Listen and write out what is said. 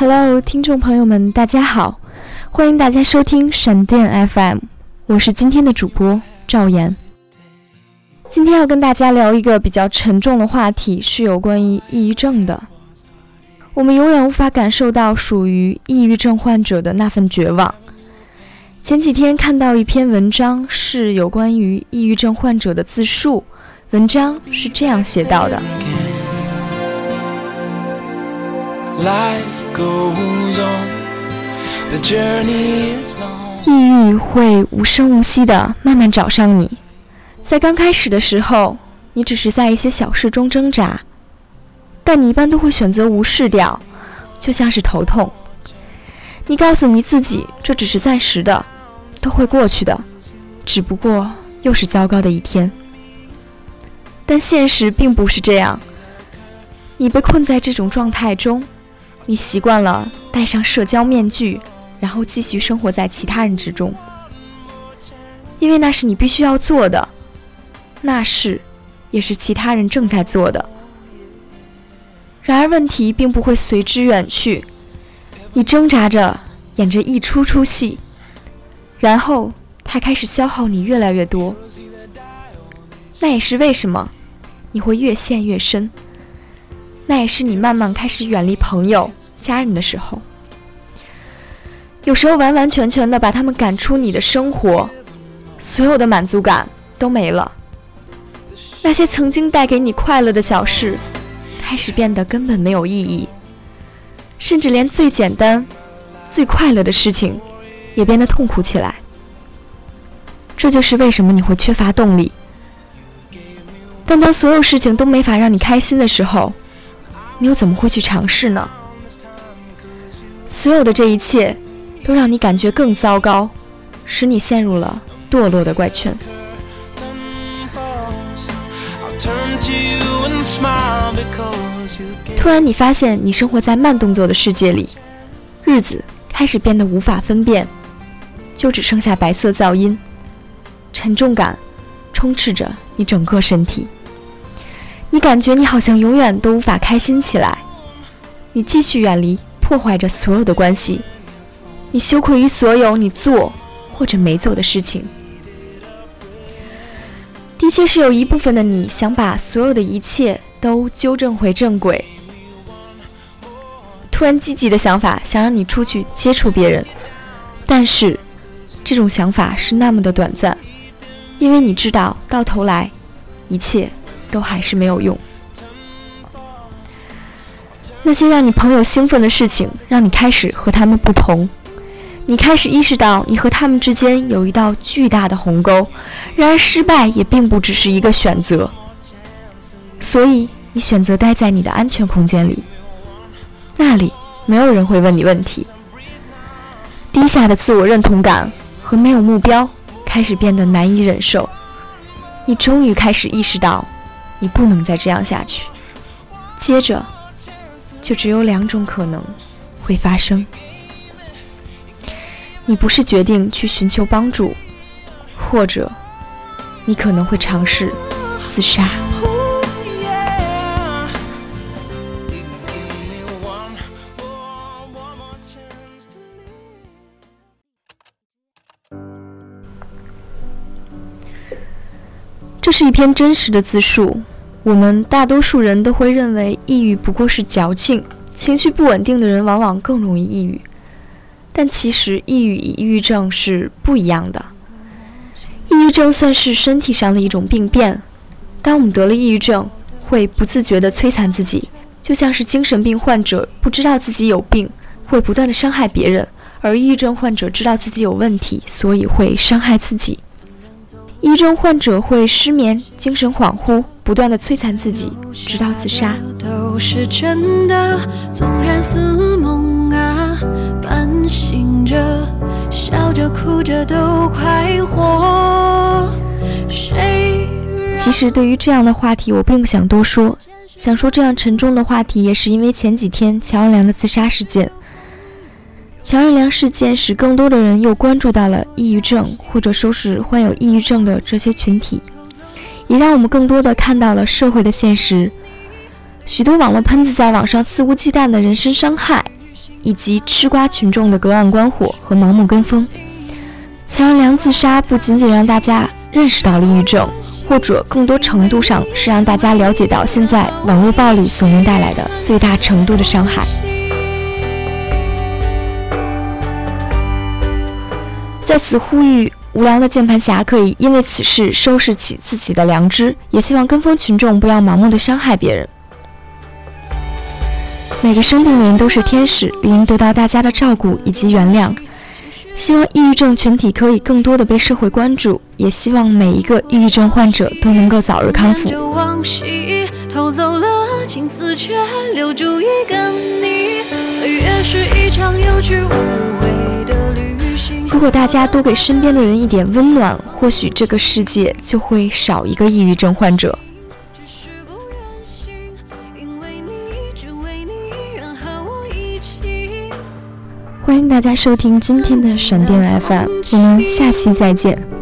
Hello，听众朋友们，大家好，欢迎大家收听闪电 FM，我是今天的主播赵岩。今天要跟大家聊一个比较沉重的话题，是有关于抑郁症的。我们永远无法感受到属于抑郁症患者的那份绝望。前几天看到一篇文章，是有关于抑郁症患者的自述，文章是这样写到的。抑郁会无声无息地慢慢找上你，在刚开始的时候，你只是在一些小事中挣扎，但你一般都会选择无视掉，就像是头痛。你告诉你自己，这只是暂时的，都会过去的，只不过又是糟糕的一天。但现实并不是这样，你被困在这种状态中。你习惯了戴上社交面具，然后继续生活在其他人之中，因为那是你必须要做的，那是，也是其他人正在做的。然而问题并不会随之远去，你挣扎着演着一出出戏，然后它开始消耗你越来越多。那也是为什么你会越陷越深。那也是你慢慢开始远离朋友、家人的时候。有时候完完全全的把他们赶出你的生活，所有的满足感都没了。那些曾经带给你快乐的小事，开始变得根本没有意义，甚至连最简单、最快乐的事情，也变得痛苦起来。这就是为什么你会缺乏动力。但当所有事情都没法让你开心的时候，你又怎么会去尝试呢？所有的这一切，都让你感觉更糟糕，使你陷入了堕落的怪圈。突然，你发现你生活在慢动作的世界里，日子开始变得无法分辨，就只剩下白色噪音，沉重感充斥着你整个身体。你感觉你好像永远都无法开心起来，你继续远离，破坏着所有的关系，你羞愧于所有你做或者没做的事情。的确是有一部分的你想把所有的一切都纠正回正轨，突然积极的想法想让你出去接触别人，但是这种想法是那么的短暂，因为你知道到头来一切。都还是没有用。那些让你朋友兴奋的事情，让你开始和他们不同。你开始意识到，你和他们之间有一道巨大的鸿沟。然而，失败也并不只是一个选择。所以，你选择待在你的安全空间里，那里没有人会问你问题。低下的自我认同感和没有目标开始变得难以忍受。你终于开始意识到。你不能再这样下去，接着就只有两种可能会发生：你不是决定去寻求帮助，或者你可能会尝试自杀。这是一篇真实的自述。我们大多数人都会认为抑郁不过是矫情，情绪不稳定的人往往更容易抑郁。但其实，抑郁与抑郁症是不一样的。抑郁症算是身体上的一种病变。当我们得了抑郁症，会不自觉地摧残自己，就像是精神病患者不知道自己有病，会不断地伤害别人；而抑郁症患者知道自己有问题，所以会伤害自己。抑郁症患者会失眠、精神恍惚，不断的摧残自己，直到自杀。其实，对于这样的话题，我并不想多说。想说这样沉重的话题，也是因为前几天乔任梁的自杀事件。乔任梁事件使更多的人又关注到了抑郁症，或者说是患有抑郁症的这些群体，也让我们更多的看到了社会的现实。许多网络喷子在网上肆无忌惮的人身伤害，以及吃瓜群众的隔岸观火和盲目跟风。乔任梁自杀不仅仅让大家认识到了抑郁症，或者更多程度上是让大家了解到现在网络暴力所能带来的最大程度的伤害。在此呼吁无良的键盘侠可以因为此事收拾起自己的良知，也希望跟风群众不要盲目的伤害别人。每个生病的人都是天使，理应得到大家的照顾以及原谅。希望抑郁症群体可以更多的被社会关注，也希望每一个抑郁症患者都能够早日康复。岁月是一场有去无回如果大家多给身边的人一点温暖，或许这个世界就会少一个抑郁症患者。欢迎大家收听今天的闪电 FM，我们下期再见。